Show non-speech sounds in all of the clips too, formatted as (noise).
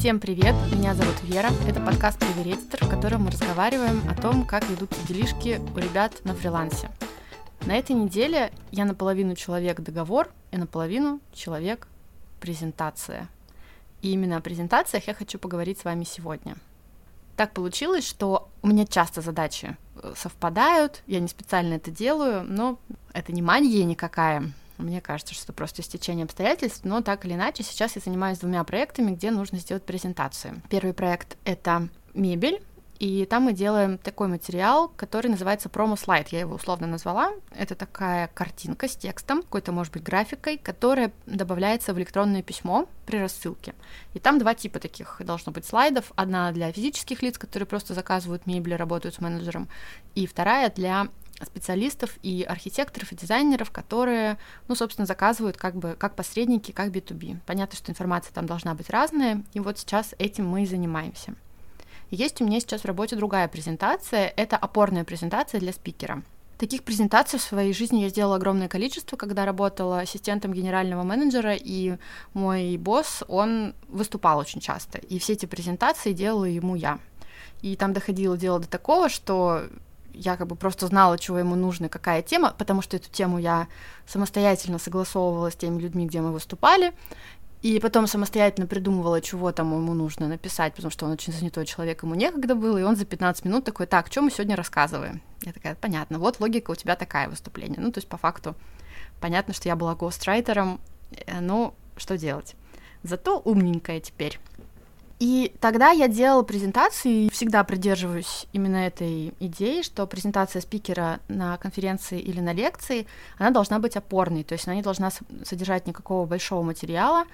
Всем привет, меня зовут Вера, это подкаст «Привередитор», в котором мы разговариваем о том, как ведутся делишки у ребят на фрилансе. На этой неделе я наполовину человек-договор и наполовину человек-презентация. И именно о презентациях я хочу поговорить с вами сегодня. Так получилось, что у меня часто задачи э, совпадают, я не специально это делаю, но это не магия никакая. Мне кажется, что просто стечение обстоятельств, но так или иначе, сейчас я занимаюсь двумя проектами, где нужно сделать презентацию. Первый проект — это мебель, и там мы делаем такой материал, который называется промо-слайд, я его условно назвала. Это такая картинка с текстом, какой-то, может быть, графикой, которая добавляется в электронное письмо при рассылке. И там два типа таких должно быть слайдов. Одна для физических лиц, которые просто заказывают мебель, работают с менеджером, и вторая для специалистов и архитекторов и дизайнеров, которые, ну, собственно, заказывают как бы как посредники, как B2B. Понятно, что информация там должна быть разная, и вот сейчас этим мы и занимаемся. Есть у меня сейчас в работе другая презентация, это опорная презентация для спикера. Таких презентаций в своей жизни я сделала огромное количество, когда работала ассистентом генерального менеджера, и мой босс, он выступал очень часто, и все эти презентации делала ему я. И там доходило дело до такого, что я как бы просто знала, чего ему нужно, какая тема, потому что эту тему я самостоятельно согласовывала с теми людьми, где мы выступали, и потом самостоятельно придумывала, чего там ему нужно написать, потому что он очень занятой человек, ему некогда было, и он за 15 минут такой, так, что мы сегодня рассказываем? Я такая, понятно, вот логика у тебя такая выступление. Ну, то есть по факту понятно, что я была гострайтером, э, ну, что делать? Зато умненькая теперь. И тогда я делала презентации, и всегда придерживаюсь именно этой идеи, что презентация спикера на конференции или на лекции, она должна быть опорной, то есть она не должна содержать никакого большого материала,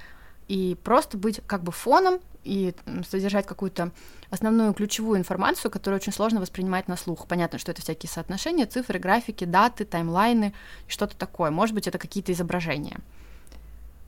и просто быть как бы фоном и содержать какую-то основную ключевую информацию, которую очень сложно воспринимать на слух. Понятно, что это всякие соотношения, цифры, графики, даты, таймлайны, что-то такое. Может быть, это какие-то изображения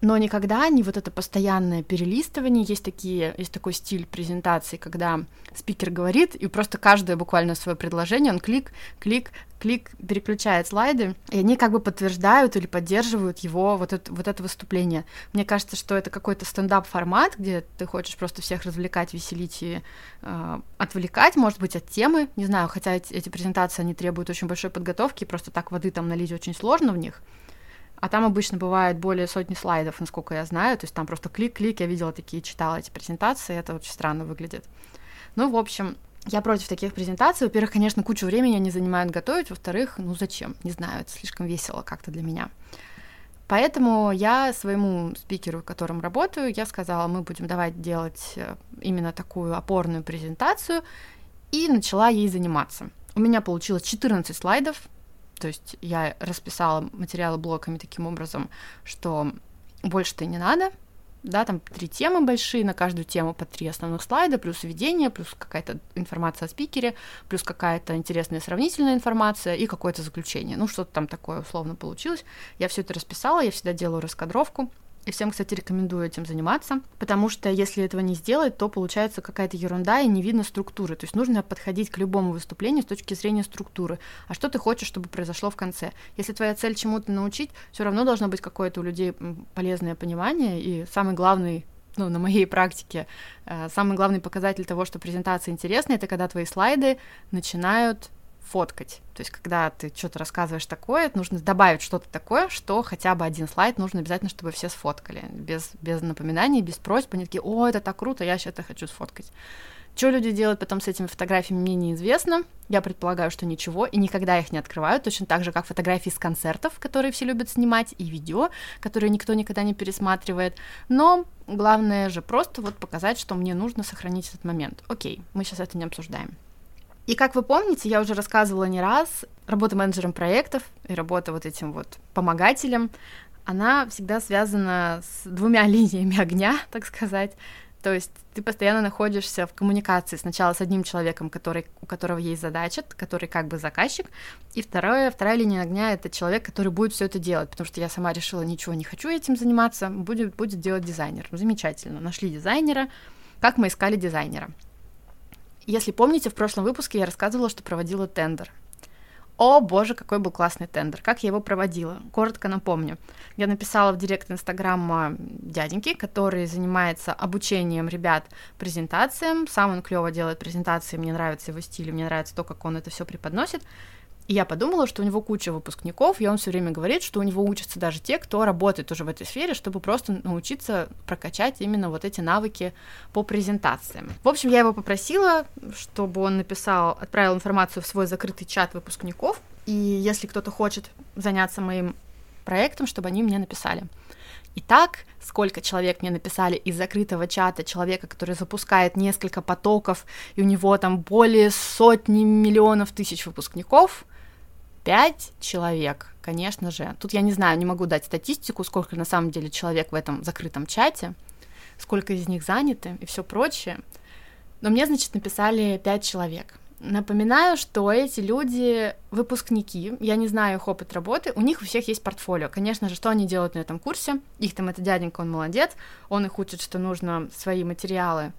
но никогда не вот это постоянное перелистывание. Есть такие, есть такой стиль презентации, когда спикер говорит, и просто каждое буквально свое предложение, он клик, клик, клик, переключает слайды, и они как бы подтверждают или поддерживают его вот это, вот это выступление. Мне кажется, что это какой-то стендап-формат, где ты хочешь просто всех развлекать, веселить и э, отвлекать, может быть, от темы, не знаю, хотя эти, эти презентации, они требуют очень большой подготовки, просто так воды там налить очень сложно в них, а там обычно бывает более сотни слайдов, насколько я знаю. То есть там просто клик-клик, я видела такие, читала эти презентации, это очень странно выглядит. Ну, в общем, я против таких презентаций. Во-первых, конечно, кучу времени они занимают готовить. Во-вторых, ну зачем? Не знаю, это слишком весело как-то для меня. Поэтому я своему спикеру, которым работаю, я сказала, мы будем давать делать э, именно такую опорную презентацию, и начала ей заниматься. У меня получилось 14 слайдов, то есть я расписала материалы блоками таким образом, что больше-то не надо, да, там три темы большие, на каждую тему по три основных слайда, плюс введение, плюс какая-то информация о спикере, плюс какая-то интересная сравнительная информация и какое-то заключение. Ну, что-то там такое условно получилось. Я все это расписала, я всегда делаю раскадровку, и всем, кстати, рекомендую этим заниматься, потому что если этого не сделать, то получается какая-то ерунда и не видно структуры. То есть нужно подходить к любому выступлению с точки зрения структуры. А что ты хочешь, чтобы произошло в конце? Если твоя цель чему-то научить, все равно должно быть какое-то у людей полезное понимание. И самый главный ну, на моей практике, э, самый главный показатель того, что презентация интересная, это когда твои слайды начинают фоткать. То есть, когда ты что-то рассказываешь такое, нужно добавить что-то такое, что хотя бы один слайд нужно обязательно, чтобы все сфоткали. Без, без напоминаний, без просьб. Они такие, о, это так круто, я сейчас это хочу сфоткать. Что люди делают потом с этими фотографиями, мне неизвестно. Я предполагаю, что ничего, и никогда их не открывают, точно так же, как фотографии с концертов, которые все любят снимать, и видео, которые никто никогда не пересматривает. Но главное же просто вот показать, что мне нужно сохранить этот момент. Окей, мы сейчас это не обсуждаем. И как вы помните, я уже рассказывала не раз, работа менеджером проектов и работа вот этим вот помогателем, она всегда связана с двумя (laughs) линиями огня, так сказать. То есть ты постоянно находишься в коммуникации сначала с одним человеком, который, у которого есть задача, который как бы заказчик, и второе, вторая линия огня — это человек, который будет все это делать, потому что я сама решила, ничего не хочу этим заниматься, будет, будет делать дизайнер. Замечательно, нашли дизайнера. Как мы искали дизайнера? Если помните, в прошлом выпуске я рассказывала, что проводила тендер. о боже, какой был классный тендер, как я его проводила. Коротко напомню. Я написала в директ Инстаграма дяденьки, который занимается обучением ребят презентациям. Сам он клево делает презентации, мне нравится его стиль, мне нравится то, как он это все преподносит. И я подумала, что у него куча выпускников, и он все время говорит, что у него учатся даже те, кто работает уже в этой сфере, чтобы просто научиться прокачать именно вот эти навыки по презентациям. В общем, я его попросила, чтобы он написал, отправил информацию в свой закрытый чат выпускников, и если кто-то хочет заняться моим проектом, чтобы они мне написали. Итак, сколько человек мне написали из закрытого чата человека, который запускает несколько потоков, и у него там более сотни миллионов тысяч выпускников — Пять человек, конечно же. Тут я не знаю, не могу дать статистику, сколько на самом деле человек в этом закрытом чате, сколько из них заняты и все прочее. Но мне, значит, написали пять человек. Напоминаю, что эти люди выпускники, я не знаю их опыт работы, у них у всех есть портфолио. Конечно же, что они делают на этом курсе? Их там это дяденька, он молодец, он их учит, что нужно свои материалы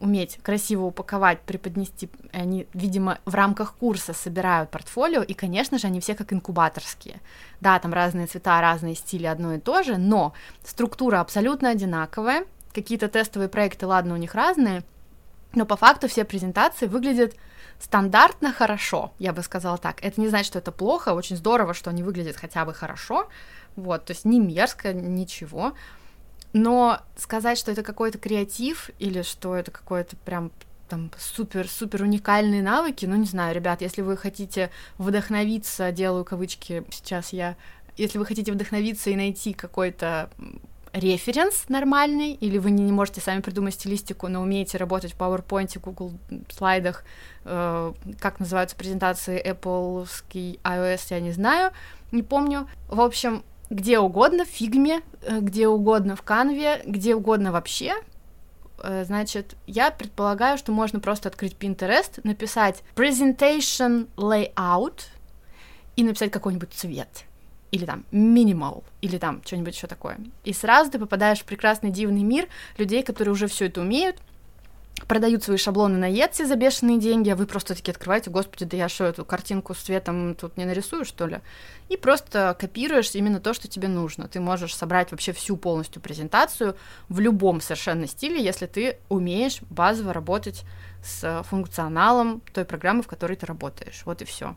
уметь красиво упаковать, преподнести. Они, видимо, в рамках курса собирают портфолио, и, конечно же, они все как инкубаторские. Да, там разные цвета, разные стили, одно и то же, но структура абсолютно одинаковая. Какие-то тестовые проекты, ладно, у них разные, но по факту все презентации выглядят стандартно хорошо, я бы сказала так. Это не значит, что это плохо, очень здорово, что они выглядят хотя бы хорошо, вот, то есть не мерзко, ничего, но сказать, что это какой-то креатив или что это какой-то прям там супер-супер уникальные навыки, ну не знаю, ребят, если вы хотите вдохновиться, делаю кавычки сейчас я, если вы хотите вдохновиться и найти какой-то референс нормальный, или вы не, можете сами придумать стилистику, но умеете работать в PowerPoint, Google слайдах, э, как называются презентации Apple, iOS, я не знаю, не помню. В общем, где угодно, в фигме, э, где угодно в канве, где угодно вообще. Э, значит, я предполагаю, что можно просто открыть Pinterest, написать presentation layout и написать какой-нибудь цвет. Или там minimal, или там что-нибудь еще такое. И сразу ты попадаешь в прекрасный дивный мир людей, которые уже все это умеют, продают свои шаблоны на Etsy за бешеные деньги, а вы просто такие открываете, господи, да я что, эту картинку с цветом тут не нарисую, что ли? И просто копируешь именно то, что тебе нужно. Ты можешь собрать вообще всю полностью презентацию в любом совершенно стиле, если ты умеешь базово работать с функционалом той программы, в которой ты работаешь. Вот и все.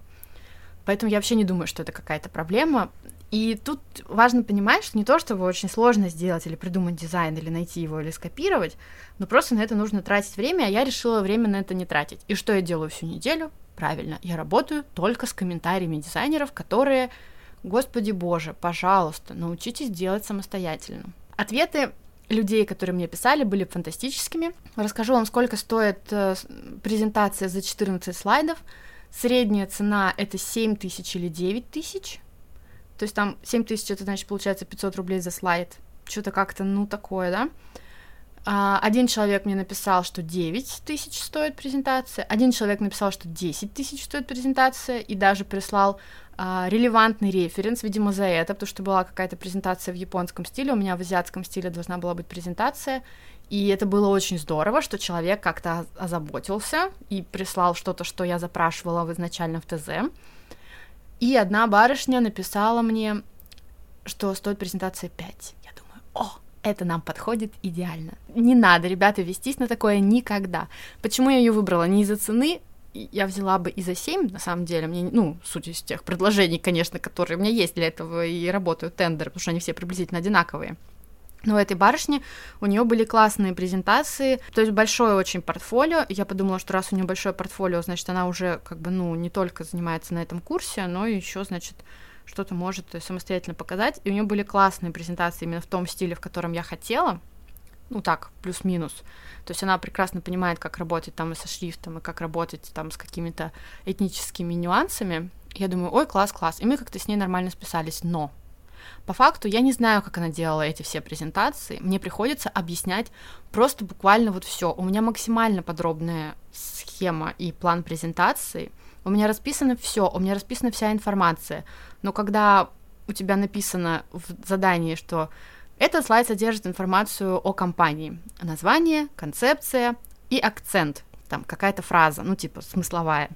Поэтому я вообще не думаю, что это какая-то проблема. И тут важно понимать, что не то, чтобы очень сложно сделать или придумать дизайн, или найти его, или скопировать, но просто на это нужно тратить время, а я решила время на это не тратить. И что я делаю всю неделю? Правильно, я работаю только с комментариями дизайнеров, которые, господи боже, пожалуйста, научитесь делать самостоятельно. Ответы людей, которые мне писали, были фантастическими. Расскажу вам, сколько стоит э, презентация за 14 слайдов. Средняя цена это 7 тысяч или 9 тысяч то есть там 7 тысяч, это значит, получается 500 рублей за слайд. Что-то как-то, ну, такое, да? А, один человек мне написал, что 9 тысяч стоит презентация, один человек написал, что 10 тысяч стоит презентация, и даже прислал а, релевантный референс, видимо, за это, потому что была какая-то презентация в японском стиле, у меня в азиатском стиле должна была быть презентация, и это было очень здорово, что человек как-то озаботился и прислал что-то, что я запрашивала изначально в ТЗ. И одна барышня написала мне, что стоит презентация 5. Я думаю, о, это нам подходит идеально. Не надо, ребята, вестись на такое никогда. Почему я ее выбрала? Не из-за цены, я взяла бы и за 7, на самом деле, мне, ну, суть из тех предложений, конечно, которые у меня есть для этого, и работают тендеры, потому что они все приблизительно одинаковые. Но у этой барышни у нее были классные презентации, то есть большое очень портфолио. Я подумала, что раз у нее большое портфолио, значит, она уже как бы, ну, не только занимается на этом курсе, но еще, значит, что-то может самостоятельно показать. И у нее были классные презентации именно в том стиле, в котором я хотела. Ну так, плюс-минус. То есть она прекрасно понимает, как работать там и со шрифтом, и как работать там с какими-то этническими нюансами. Я думаю, ой, класс, класс. И мы как-то с ней нормально списались. Но по факту я не знаю, как она делала эти все презентации. Мне приходится объяснять просто буквально вот все. У меня максимально подробная схема и план презентации. У меня расписано все, у меня расписана вся информация. Но когда у тебя написано в задании, что этот слайд содержит информацию о компании, название, концепция и акцент, там какая-то фраза, ну типа смысловая.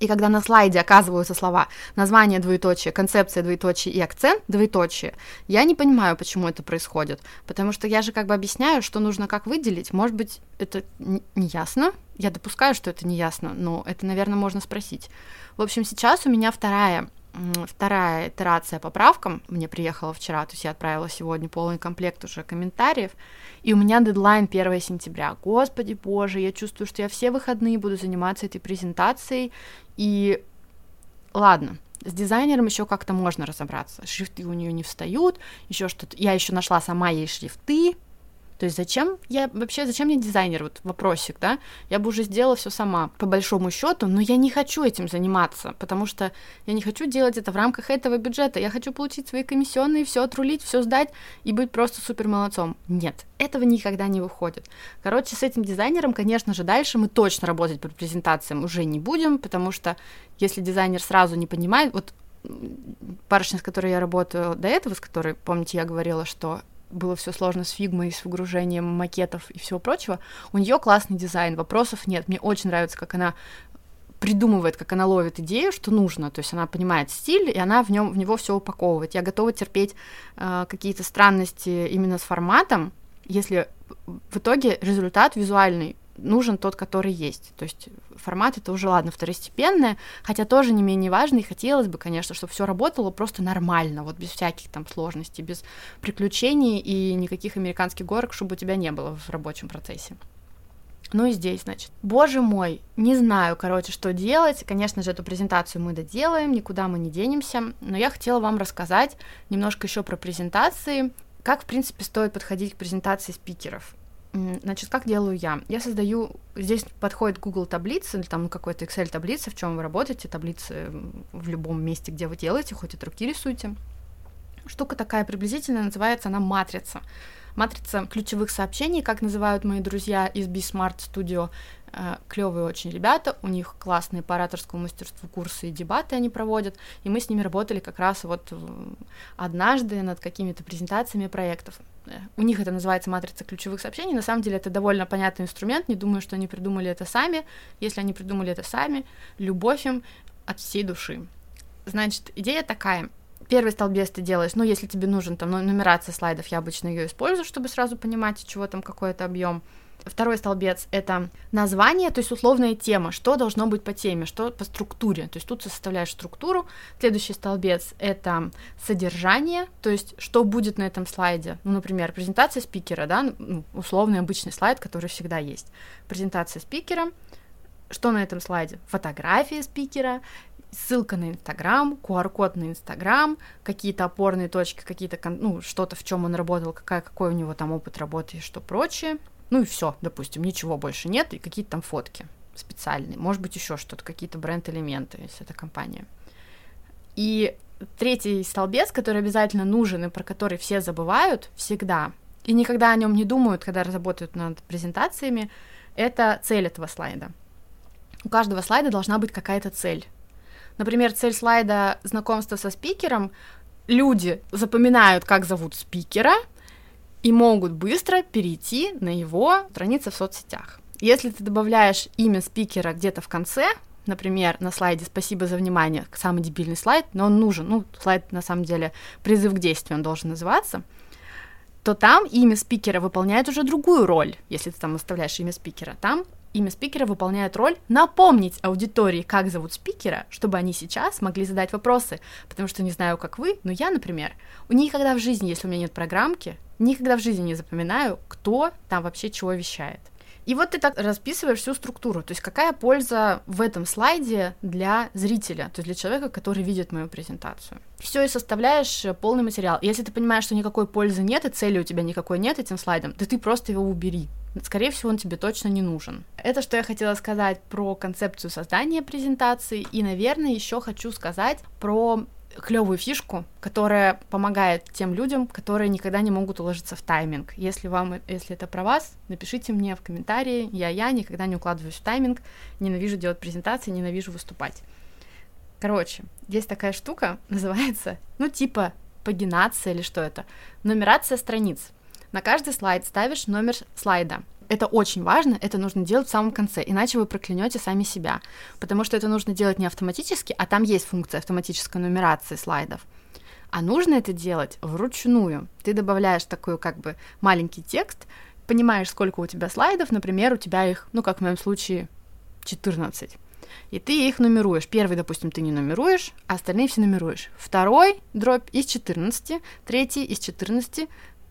И когда на слайде оказываются слова название двоеточие, концепция двоеточие и акцент двоеточие, я не понимаю, почему это происходит. Потому что я же как бы объясняю, что нужно как выделить. Может быть, это не ясно. Я допускаю, что это не ясно, но это, наверное, можно спросить. В общем, сейчас у меня вторая вторая итерация поправкам мне приехала вчера, то есть я отправила сегодня полный комплект уже комментариев, и у меня дедлайн 1 сентября. Господи боже, я чувствую, что я все выходные буду заниматься этой презентацией, и ладно, с дизайнером еще как-то можно разобраться. Шрифты у нее не встают, еще что-то. Я еще нашла сама ей шрифты, то есть зачем я вообще, зачем мне дизайнер, вот вопросик, да? Я бы уже сделала все сама, по большому счету, но я не хочу этим заниматься, потому что я не хочу делать это в рамках этого бюджета. Я хочу получить свои комиссионные, все отрулить, все сдать и быть просто супер молодцом. Нет, этого никогда не выходит. Короче, с этим дизайнером, конечно же, дальше мы точно работать по презентациям уже не будем, потому что если дизайнер сразу не понимает, вот барышня, с которой я работаю до этого, с которой, помните, я говорила, что было все сложно с фигмой, с выгружением макетов и всего прочего, у нее классный дизайн, вопросов нет. Мне очень нравится, как она придумывает, как она ловит идею, что нужно, то есть она понимает стиль, и она в нем в него все упаковывает. Я готова терпеть э, какие-то странности именно с форматом, если в итоге результат визуальный нужен тот, который есть. То есть формат это уже, ладно, второстепенное, хотя тоже не менее важно, и хотелось бы, конечно, чтобы все работало просто нормально, вот без всяких там сложностей, без приключений и никаких американских горок, чтобы у тебя не было в рабочем процессе. Ну и здесь, значит. Боже мой, не знаю, короче, что делать. Конечно же, эту презентацию мы доделаем, никуда мы не денемся. Но я хотела вам рассказать немножко еще про презентации, как, в принципе, стоит подходить к презентации спикеров. Значит, как делаю я? Я создаю, здесь подходит Google таблицы, или там какой-то Excel таблица, в чем вы работаете, таблицы в любом месте, где вы делаете, хоть от руки рисуйте. Штука такая приблизительно называется она матрица. Матрица ключевых сообщений, как называют мои друзья из B-Smart Studio. Э, Клевые очень ребята, у них классные по ораторскому мастерству курсы и дебаты они проводят, и мы с ними работали как раз вот однажды над какими-то презентациями проектов. У них это называется матрица ключевых сообщений, на самом деле это довольно понятный инструмент, не думаю, что они придумали это сами, если они придумали это сами, любовь им от всей души. Значит, идея такая, первый столбец ты делаешь, ну, если тебе нужен там нумерация слайдов, я обычно ее использую, чтобы сразу понимать, чего там какой-то объем. Второй столбец — это название, то есть условная тема, что должно быть по теме, что по структуре, то есть тут составляешь структуру. Следующий столбец — это содержание, то есть что будет на этом слайде. Ну, например, презентация спикера, да, ну, условный обычный слайд, который всегда есть. Презентация спикера, что на этом слайде? Фотография спикера, ссылка на Инстаграм, QR-код на Инстаграм, какие-то опорные точки, какие-то, ну, что-то, в чем он работал, какая, какой у него там опыт работы и что прочее. Ну и все, допустим, ничего больше нет, и какие-то там фотки специальные, может быть, еще что-то, какие-то бренд-элементы, если это компания. И третий столбец, который обязательно нужен и про который все забывают всегда, и никогда о нем не думают, когда работают над презентациями, это цель этого слайда. У каждого слайда должна быть какая-то цель. Например, цель слайда знакомства со спикером. Люди запоминают, как зовут спикера, и могут быстро перейти на его страницы в соцсетях. Если ты добавляешь имя спикера где-то в конце, например, на слайде «Спасибо за внимание», самый дебильный слайд, но он нужен, ну, слайд, на самом деле, призыв к действию он должен называться, то там имя спикера выполняет уже другую роль, если ты там оставляешь имя спикера. Там имя спикера выполняет роль напомнить аудитории, как зовут спикера, чтобы они сейчас могли задать вопросы. Потому что не знаю, как вы, но я, например, у никогда в жизни, если у меня нет программки, никогда в жизни не запоминаю, кто там вообще чего вещает. И вот ты так расписываешь всю структуру, то есть какая польза в этом слайде для зрителя, то есть для человека, который видит мою презентацию. Все и составляешь полный материал. Если ты понимаешь, что никакой пользы нет, и цели у тебя никакой нет этим слайдом, то ты просто его убери. Скорее всего, он тебе точно не нужен. Это что я хотела сказать про концепцию создания презентации, и, наверное, еще хочу сказать про клевую фишку, которая помогает тем людям, которые никогда не могут уложиться в тайминг. Если вам, если это про вас, напишите мне в комментарии. Я я никогда не укладываюсь в тайминг, ненавижу делать презентации, ненавижу выступать. Короче, есть такая штука, (laughs) называется, ну типа пагинация или что это, нумерация страниц. На каждый слайд ставишь номер слайда. это очень важно, это нужно делать в самом конце, иначе вы проклянете сами себя, потому что это нужно делать не автоматически, а там есть функция автоматической нумерации слайдов. А нужно это делать вручную. Ты добавляешь такой как бы маленький текст, понимаешь, сколько у тебя слайдов, например, у тебя их, ну, как в моем случае, 14. И ты их нумеруешь. Первый, допустим, ты не нумеруешь, а остальные все нумеруешь. Второй дробь из 14, третий из 14,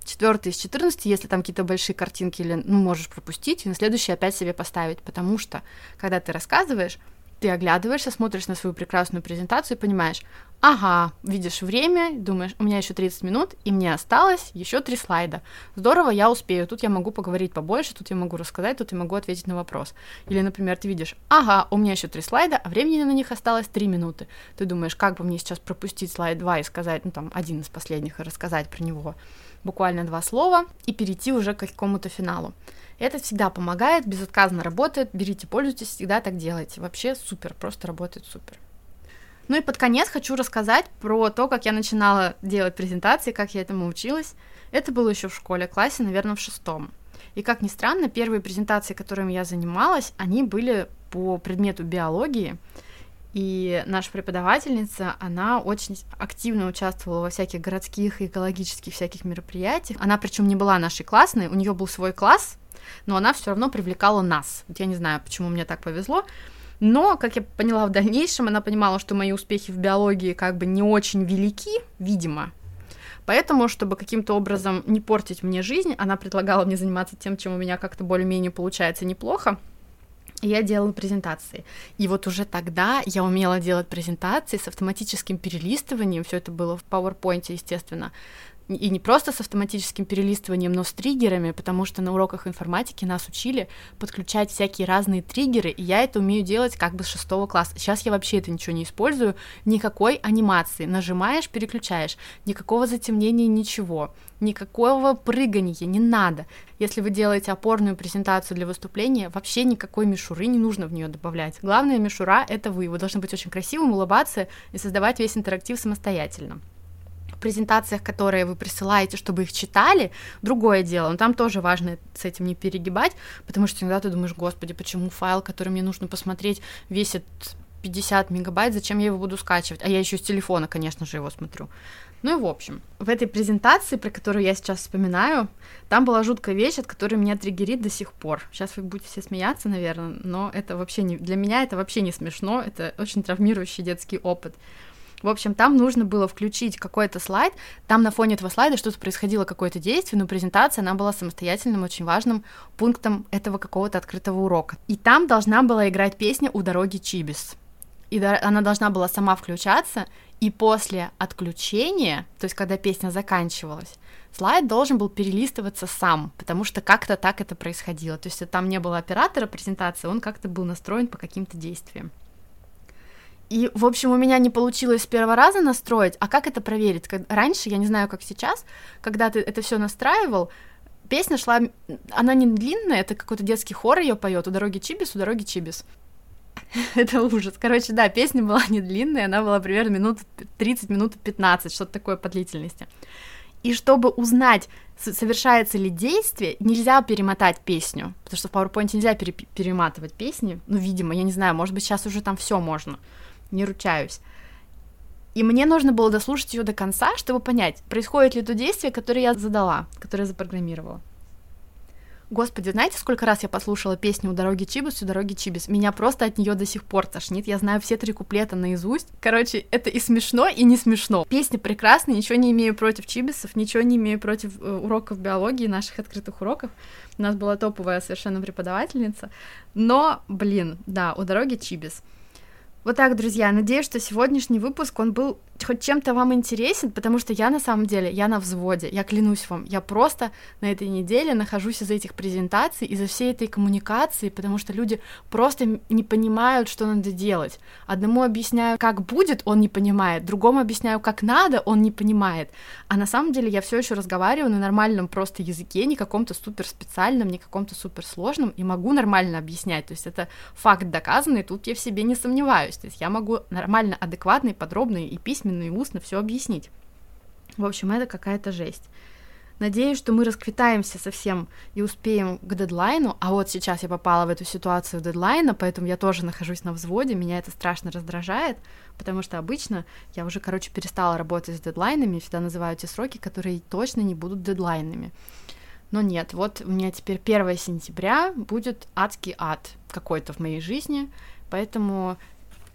четвертый из 14, если там какие-то большие картинки или ну, можешь пропустить, и на следующий опять себе поставить, потому что, когда ты рассказываешь, ты оглядываешься, смотришь на свою прекрасную презентацию и понимаешь, ага, видишь время, думаешь, у меня еще 30 минут, и мне осталось еще три слайда. Здорово, я успею, тут я могу поговорить побольше, тут я могу рассказать, тут я могу ответить на вопрос. Или, например, ты видишь, ага, у меня еще три слайда, а времени на них осталось три минуты. Ты думаешь, как бы мне сейчас пропустить слайд 2 и сказать, ну там, один из последних, и рассказать про него буквально два слова, и перейти уже к какому-то финалу. Это всегда помогает, безотказно работает, берите, пользуйтесь, всегда так делайте. Вообще супер, просто работает супер. Ну и под конец хочу рассказать про то, как я начинала делать презентации, как я этому училась. Это было еще в школе, классе, наверное, в шестом. И как ни странно, первые презентации, которыми я занималась, они были по предмету биологии. И наша преподавательница, она очень активно участвовала во всяких городских экологических всяких мероприятиях. Она причем не была нашей классной, у нее был свой класс, но она все равно привлекала нас. Вот я не знаю, почему мне так повезло. Но, как я поняла в дальнейшем, она понимала, что мои успехи в биологии как бы не очень велики, видимо. Поэтому, чтобы каким-то образом не портить мне жизнь, она предлагала мне заниматься тем, чем у меня как-то более-менее получается неплохо. Я делала презентации. И вот уже тогда я умела делать презентации с автоматическим перелистыванием. Все это было в PowerPoint, естественно и не просто с автоматическим перелистыванием, но с триггерами, потому что на уроках информатики нас учили подключать всякие разные триггеры, и я это умею делать как бы с шестого класса. Сейчас я вообще это ничего не использую, никакой анимации. Нажимаешь, переключаешь, никакого затемнения, ничего, никакого прыгания не надо. Если вы делаете опорную презентацию для выступления, вообще никакой мишуры не нужно в нее добавлять. Главная мишура — это вы. Вы должны быть очень красивым, улыбаться и создавать весь интерактив самостоятельно презентациях, которые вы присылаете, чтобы их читали, другое дело. Но там тоже важно с этим не перегибать, потому что иногда ты думаешь, господи, почему файл, который мне нужно посмотреть, весит 50 мегабайт, зачем я его буду скачивать? А я еще с телефона, конечно же, его смотрю. Ну и в общем, в этой презентации, про которую я сейчас вспоминаю, там была жуткая вещь, от которой меня триггерит до сих пор. Сейчас вы будете все смеяться, наверное, но это вообще не... Для меня это вообще не смешно, это очень травмирующий детский опыт. В общем, там нужно было включить какой-то слайд, там на фоне этого слайда что-то происходило, какое-то действие, но презентация, она была самостоятельным, очень важным пунктом этого какого-то открытого урока. И там должна была играть песня «У дороги Чибис». И она должна была сама включаться, и после отключения, то есть когда песня заканчивалась, слайд должен был перелистываться сам, потому что как-то так это происходило. То есть там не было оператора презентации, он как-то был настроен по каким-то действиям. И, в общем, у меня не получилось с первого раза настроить. А как это проверить? Раньше, я не знаю, как сейчас, когда ты это все настраивал, песня шла, она не длинная, это какой-то детский хор ее поет, у дороги Чибис, у дороги Чибис. (laughs) это ужас. Короче, да, песня была не длинная, она была примерно минут 30, минут 15, что-то такое по длительности. И чтобы узнать, совершается ли действие, нельзя перемотать песню, потому что в PowerPoint нельзя пере перематывать песни, ну, видимо, я не знаю, может быть, сейчас уже там все можно не ручаюсь. И мне нужно было дослушать ее до конца, чтобы понять, происходит ли то действие, которое я задала, которое я запрограммировала. Господи, знаете, сколько раз я послушала песню «У дороги Чибис, у дороги Чибис»? Меня просто от нее до сих пор тошнит. Я знаю все три куплета наизусть. Короче, это и смешно, и не смешно. Песня прекрасная, ничего не имею против Чибисов, ничего не имею против э, уроков биологии, наших открытых уроков. У нас была топовая совершенно преподавательница. Но, блин, да, «У дороги Чибис». Вот так, друзья, надеюсь, что сегодняшний выпуск, он был хоть чем-то вам интересен, потому что я на самом деле, я на взводе, я клянусь вам, я просто на этой неделе нахожусь из-за этих презентаций, из-за всей этой коммуникации, потому что люди просто не понимают, что надо делать. Одному объясняю, как будет, он не понимает, другому объясняю, как надо, он не понимает. А на самом деле я все еще разговариваю на нормальном просто языке, не каком-то супер специальном, не каком-то супер сложном, и могу нормально объяснять. То есть это факт доказанный, тут я в себе не сомневаюсь. То есть я могу нормально, адекватно и подробно и письменно, и устно все объяснить. В общем, это какая-то жесть. Надеюсь, что мы расквитаемся совсем и успеем к дедлайну. А вот сейчас я попала в эту ситуацию дедлайна, поэтому я тоже нахожусь на взводе. Меня это страшно раздражает, потому что обычно я уже, короче, перестала работать с дедлайнами, всегда называю те сроки, которые точно не будут дедлайнами. Но нет, вот у меня теперь 1 сентября будет адский ад какой-то в моей жизни, поэтому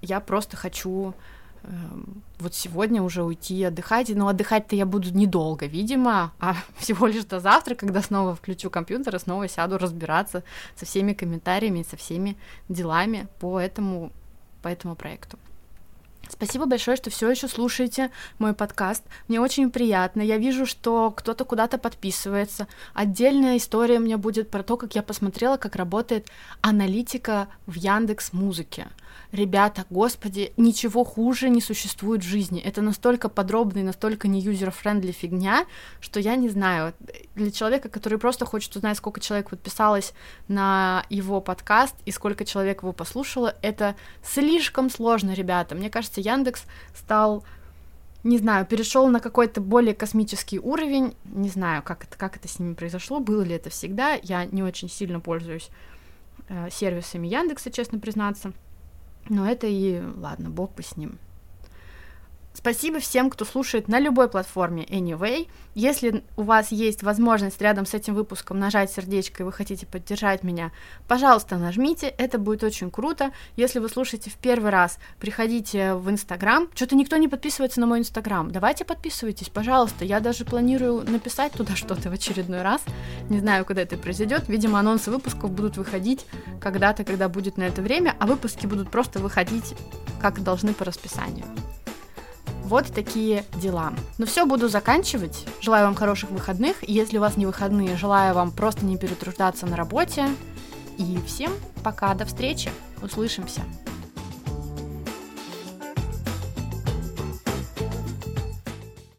я просто хочу вот сегодня уже уйти отдыхать, но отдыхать-то я буду недолго, видимо, а (laughs) всего лишь до завтра, когда снова включу компьютер и снова сяду разбираться со всеми комментариями, со всеми делами по этому, по этому проекту. Спасибо большое, что все еще слушаете мой подкаст. Мне очень приятно. Я вижу, что кто-то куда-то подписывается. Отдельная история у меня будет про то, как я посмотрела, как работает аналитика в Яндекс Музыке ребята, господи, ничего хуже не существует в жизни. Это настолько подробно настолько не user-friendly фигня, что я не знаю. Для человека, который просто хочет узнать, сколько человек подписалось на его подкаст и сколько человек его послушало, это слишком сложно, ребята. Мне кажется, Яндекс стал не знаю, перешел на какой-то более космический уровень. Не знаю, как это, как это с ними произошло, было ли это всегда. Я не очень сильно пользуюсь э, сервисами Яндекса, честно признаться. Но это и ладно, бог бы с ним. Спасибо всем, кто слушает на любой платформе Anyway. Если у вас есть возможность рядом с этим выпуском нажать сердечко и вы хотите поддержать меня, пожалуйста, нажмите, это будет очень круто. Если вы слушаете в первый раз, приходите в Инстаграм. Что-то никто не подписывается на мой Инстаграм. Давайте подписывайтесь, пожалуйста. Я даже планирую написать туда (laughs) что-то в очередной раз. Не знаю, когда это произойдет. Видимо, анонсы выпусков будут выходить когда-то, когда будет на это время, а выпуски будут просто выходить как должны по расписанию. Вот такие дела. Ну все, буду заканчивать. Желаю вам хороших выходных. Если у вас не выходные, желаю вам просто не перетруждаться на работе. И всем пока, до встречи. Услышимся.